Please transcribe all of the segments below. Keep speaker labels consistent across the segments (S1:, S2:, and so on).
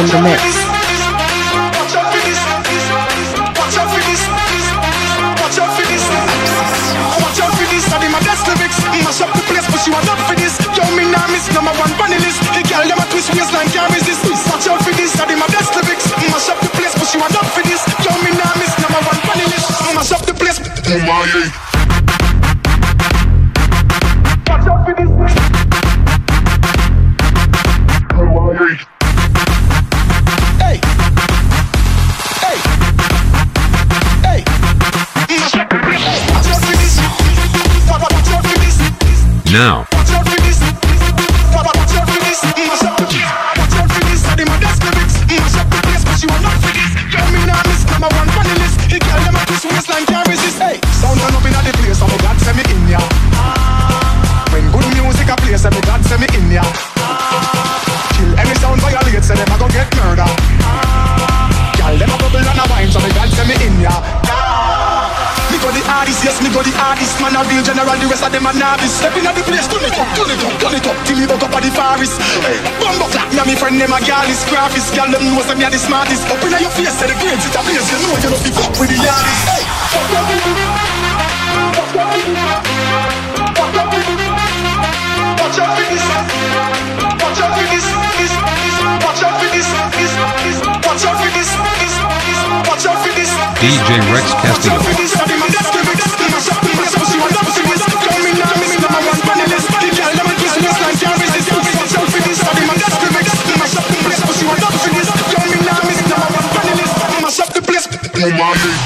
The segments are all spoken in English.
S1: in the mix.
S2: Mash up the place, but you are not for this. Yo, me nah miss number one bunny list. The girl them a twist waistline, can't resist. Watch out for this, that in my best lyrics. Mash up the place, but you are not for this. Yo, me nah miss number one bunny list. Mash up the place. Oh my.
S3: now.
S2: Kill any sound violate, say them go get murder. Gyal, them a bubble and a wine, so me God send me in ya to the artist, man a real general, the rest of them a novice. Stepping at the place, turn it up, turn it up, turn it up, till me buck up at the forest. Bumbo clap, me me friend them a gal is graphics, gal them know say me a the smartest. Open up your face, say the grades, it a place, you know you know the fuck with the artist. Hey,
S3: DJ Rex Castillo.
S2: my nigga.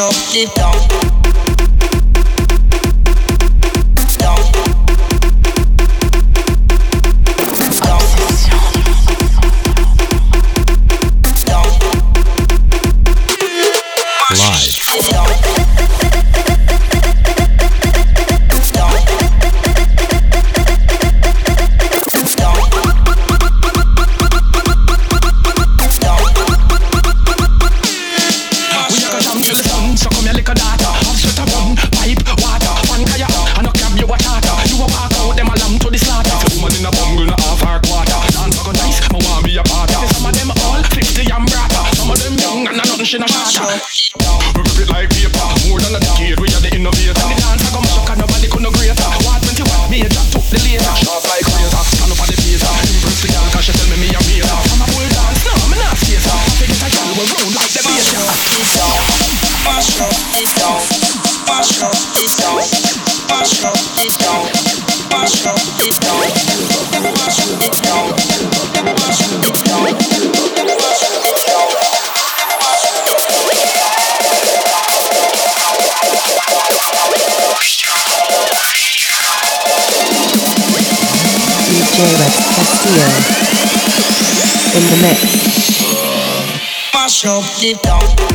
S4: up the down.
S1: Castillo in the mix.
S5: Mash up the down.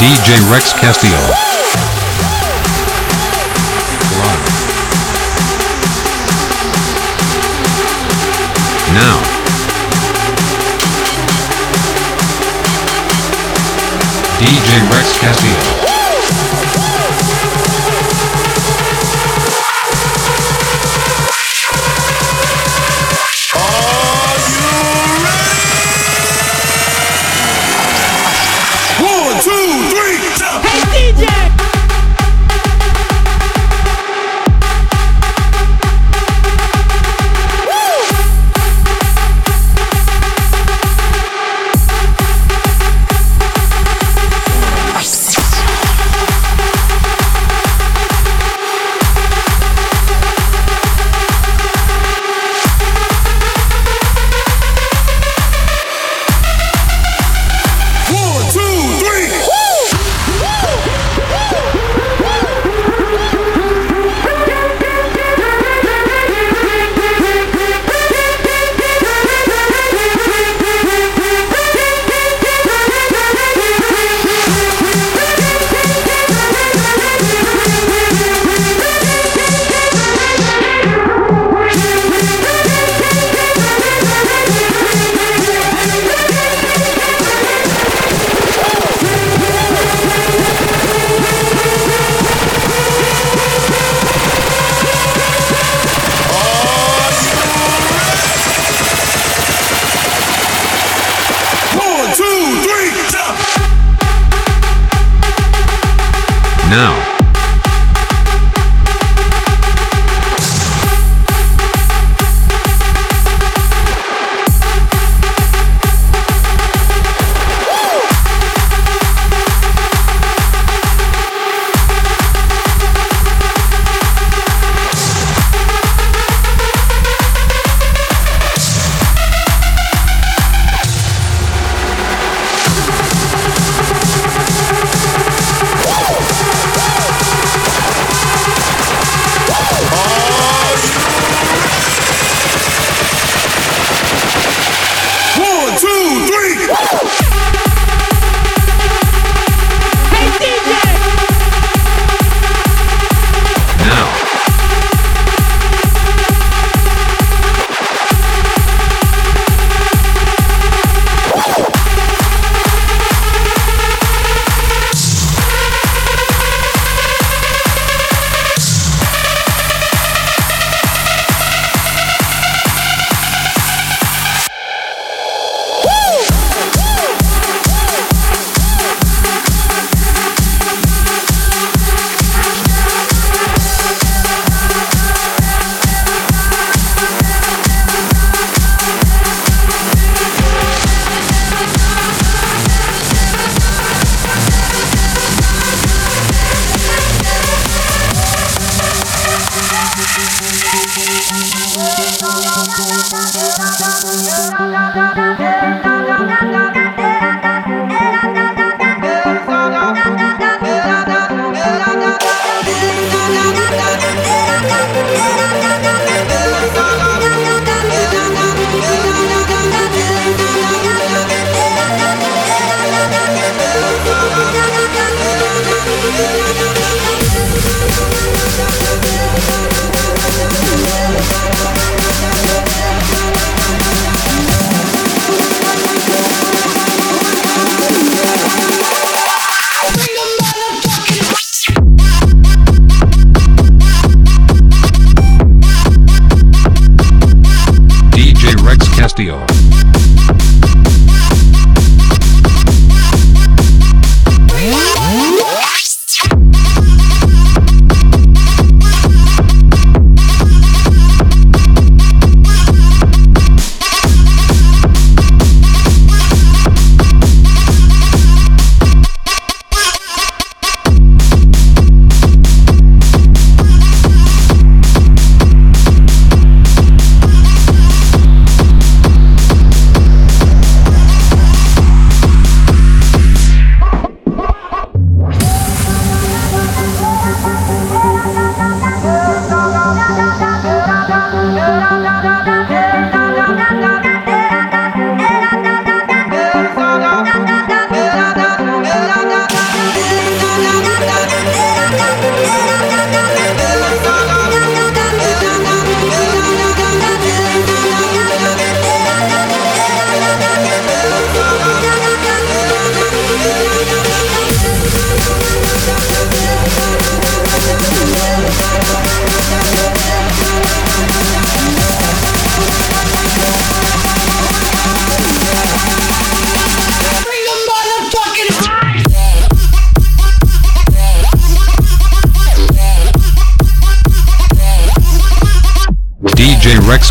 S5: DJ Rex Castillo. now. DJ Rex Castillo.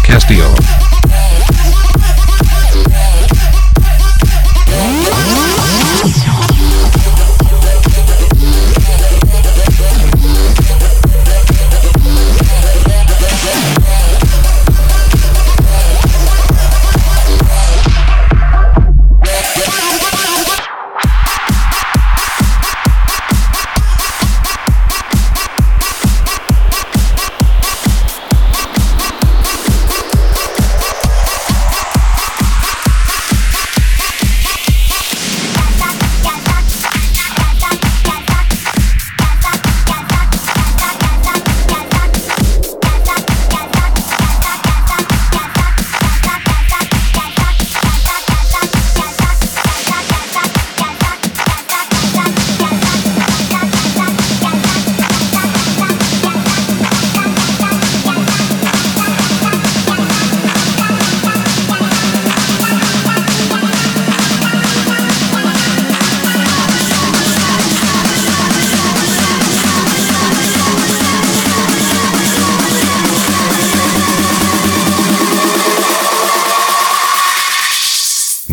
S3: Castillo.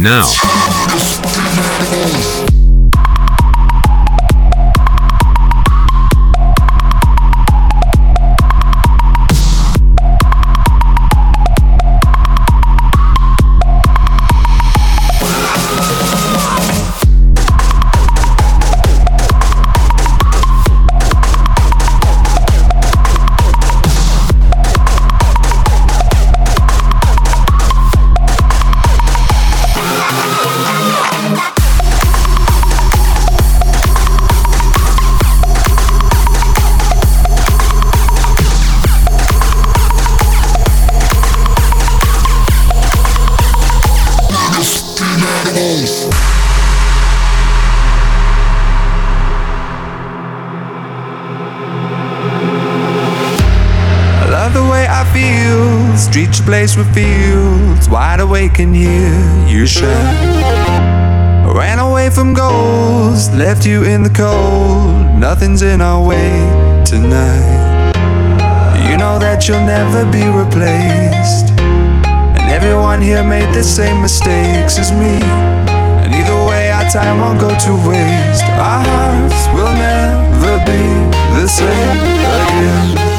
S3: Now,
S6: place with fields. Wide awake and hear you shout. Ran away from goals, left you in the cold. Nothing's in our way tonight. You know that you'll never be replaced. And everyone here made the same mistakes as me. And either way, our time won't go to waste. Our hearts will never be the same again.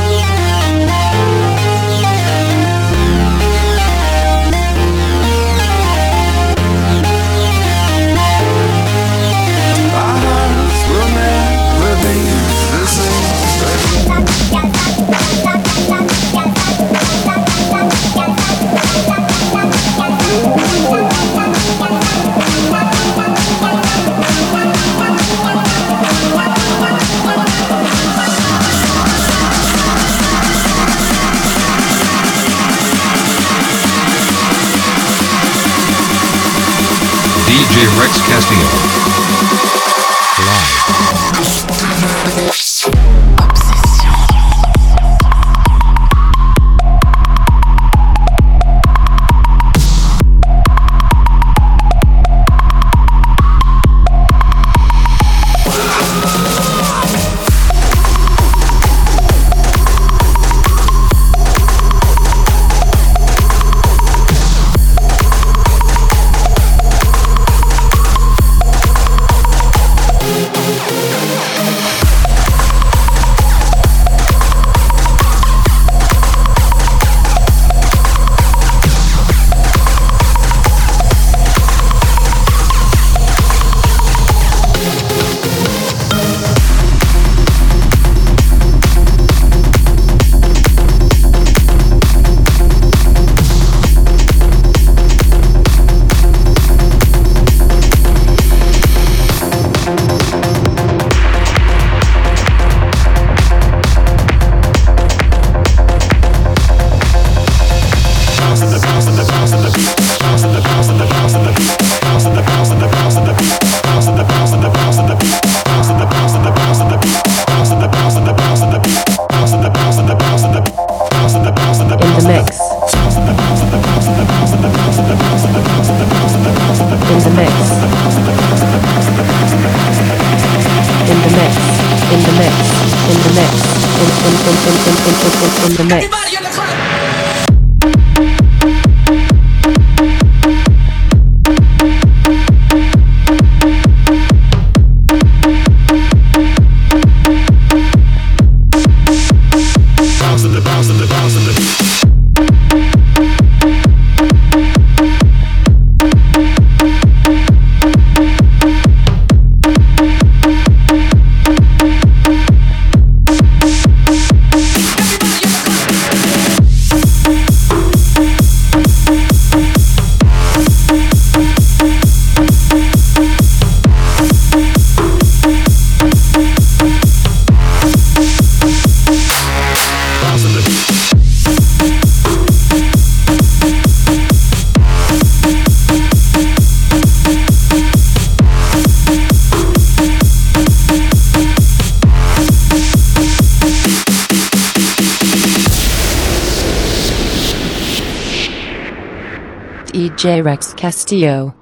S3: DJ Rex Castillo.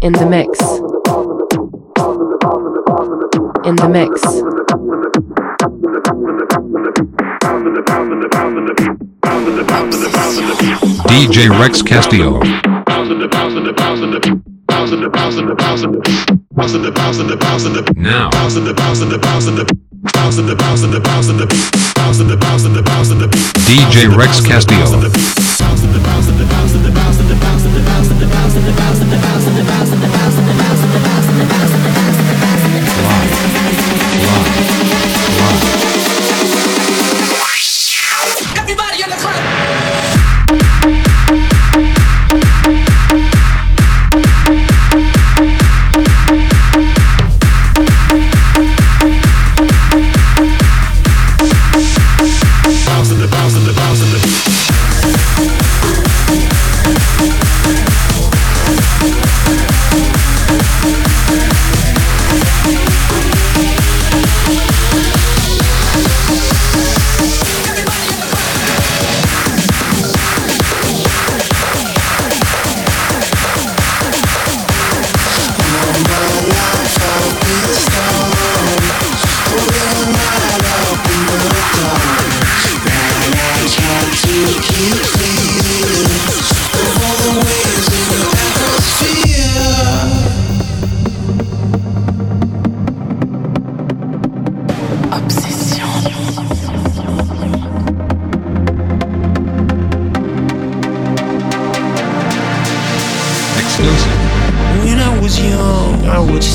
S1: In the mix. In the mix. DJ Rex Castillo.
S3: Now. DJ Rex Castillo.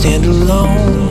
S7: stand alone.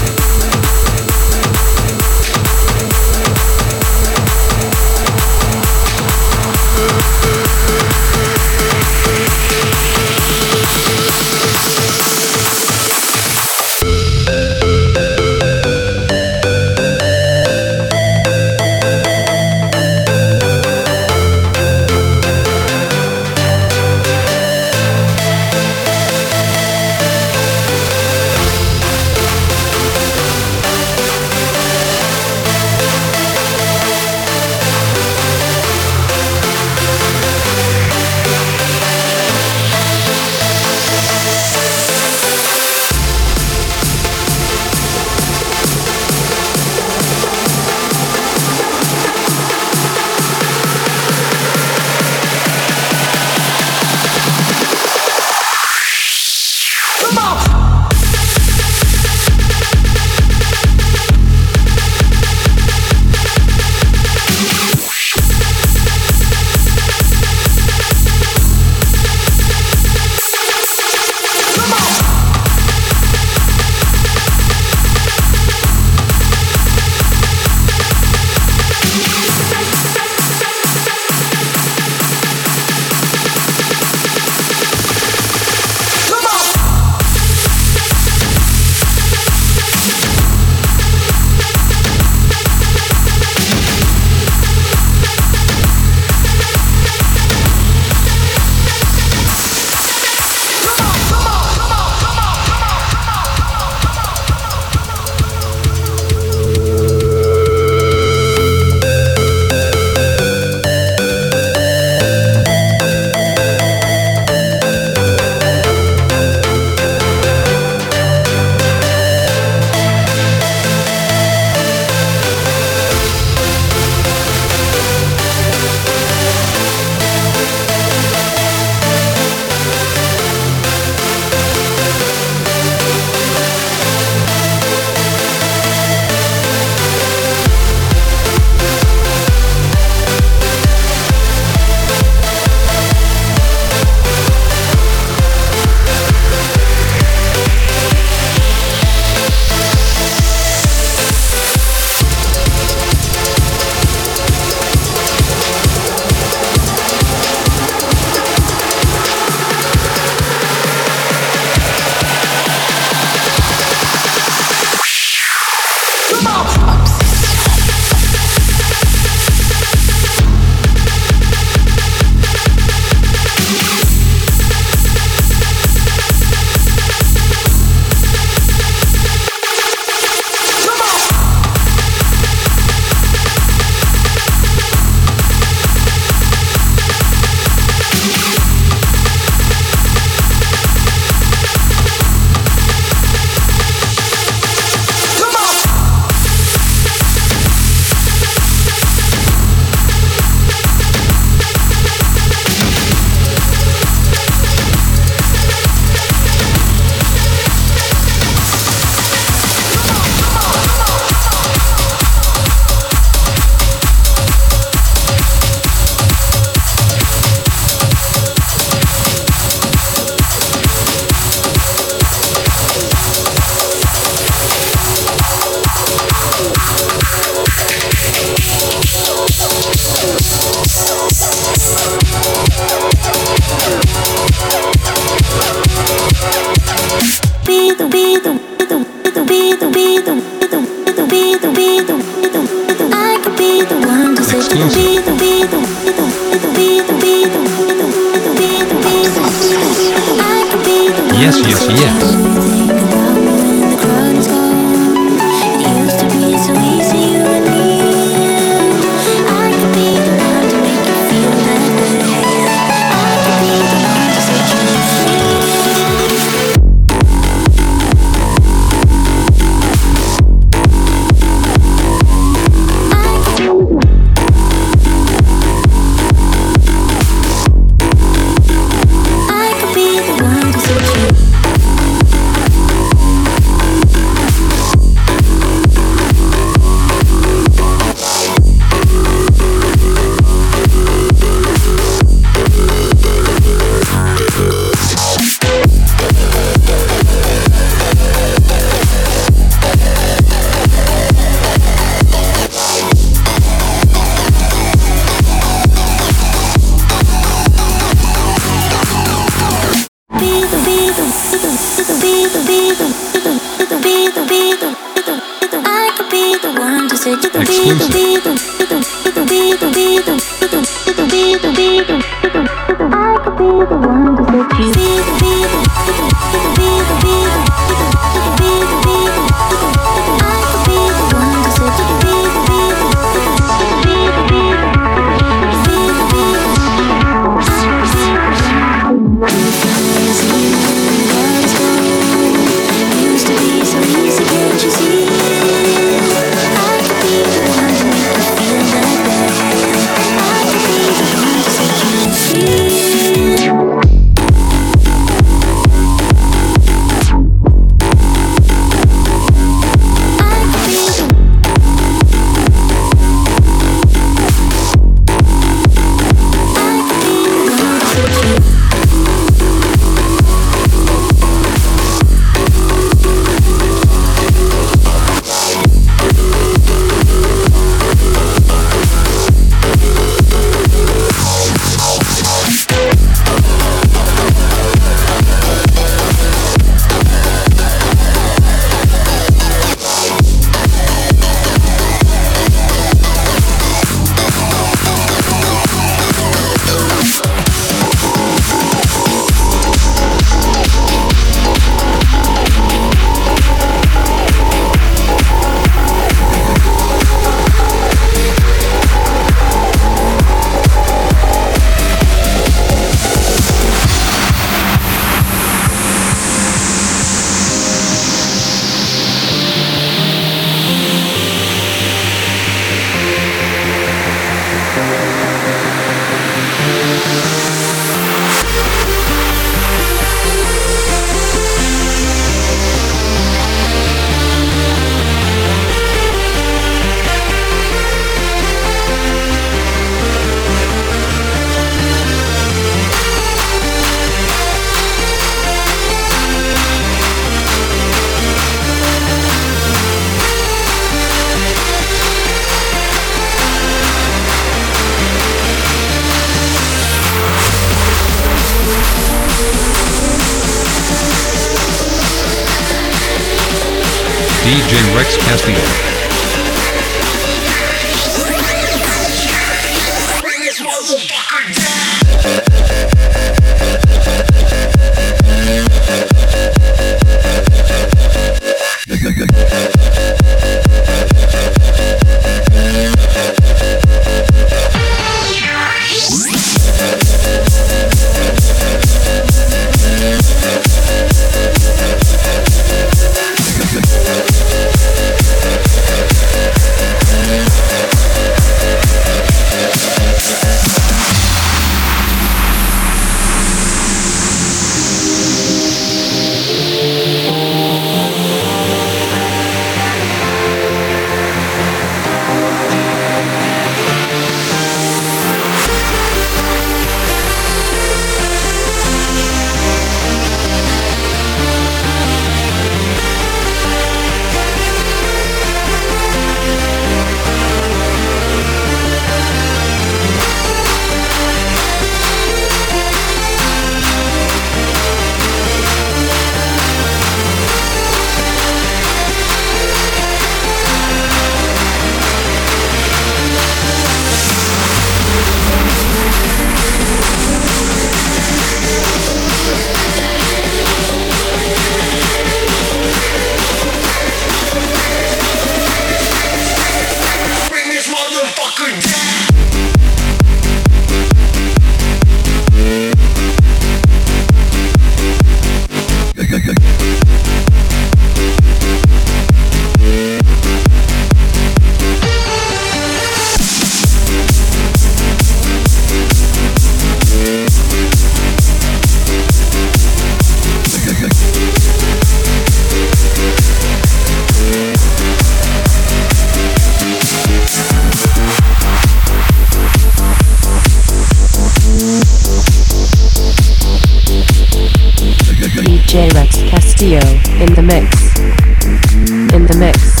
S7: In the
S1: mix.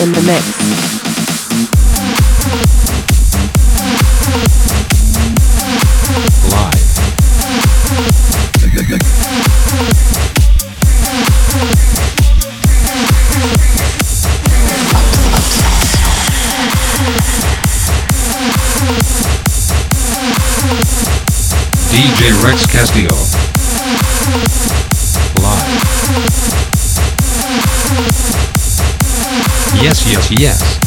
S1: In the mix.
S8: Live. DJ Rex Castillo. Yes, yes, yes.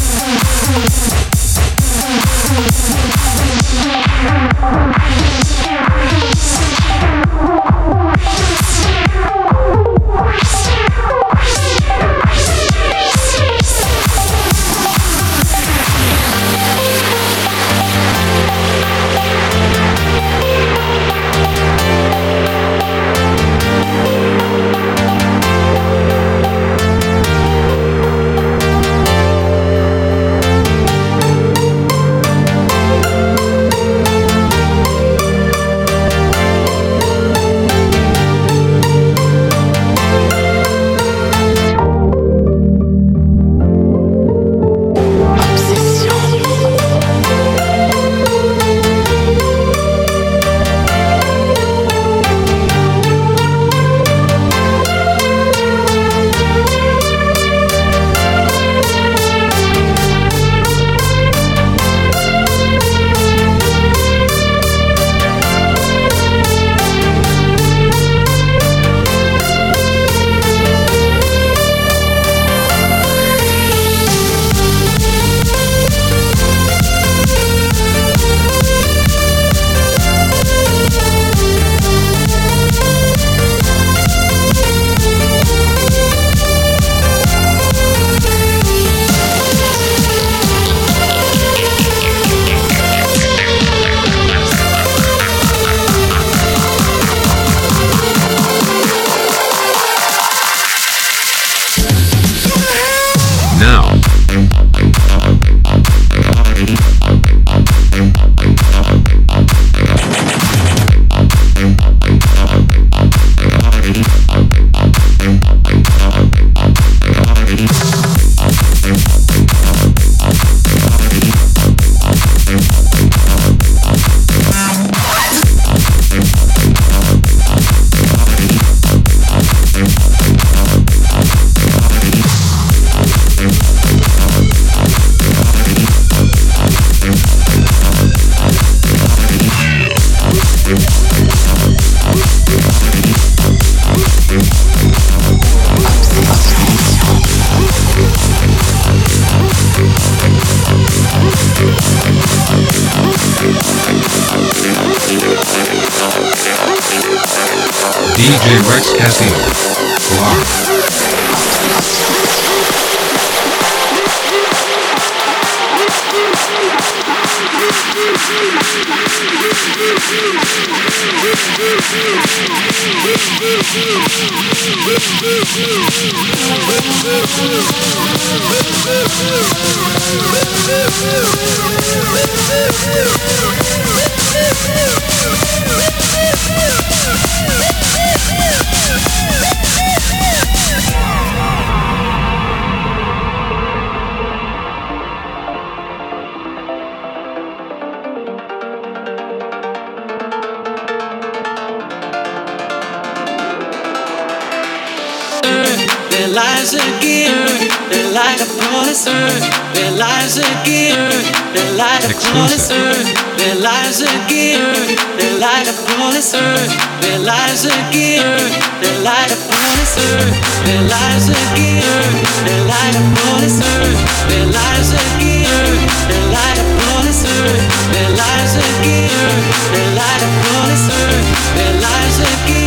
S9: Their lives again, their light upon us earth. Their lives again, their light upon us earth. Their lives again, their light upon us earth. Their lives again, their light upon us earth. Their lives again, their light upon us earth. Their lives again, their light upon us earth. Their lives again, their light upon us earth. Their lives again, their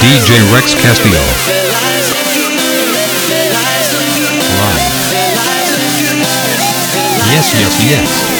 S3: DJ Rex Castillo. Live. Yes, yes, yes.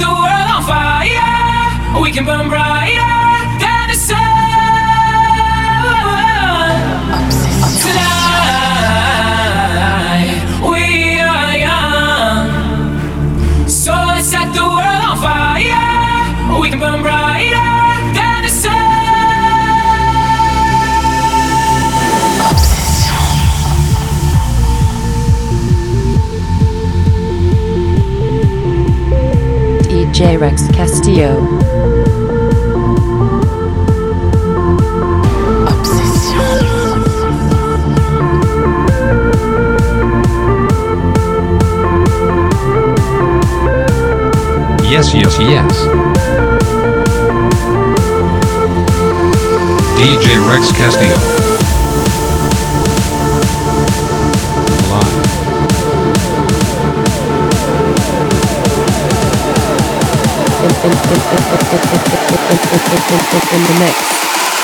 S10: The world on fire. We can burn brighter
S1: DJ Rex Castillo.
S3: Yes, yes, yes. DJ Rex Castillo.
S1: in, in, in, in the mix.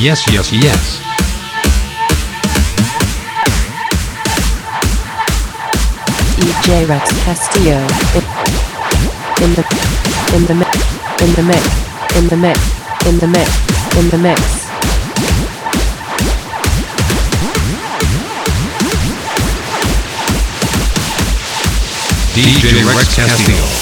S3: Yes, yes, yes.
S1: DJ Rex Castillo. In, the in the mix in the mix in the mix in the mix in the mix.
S3: DJ Rex Castillo.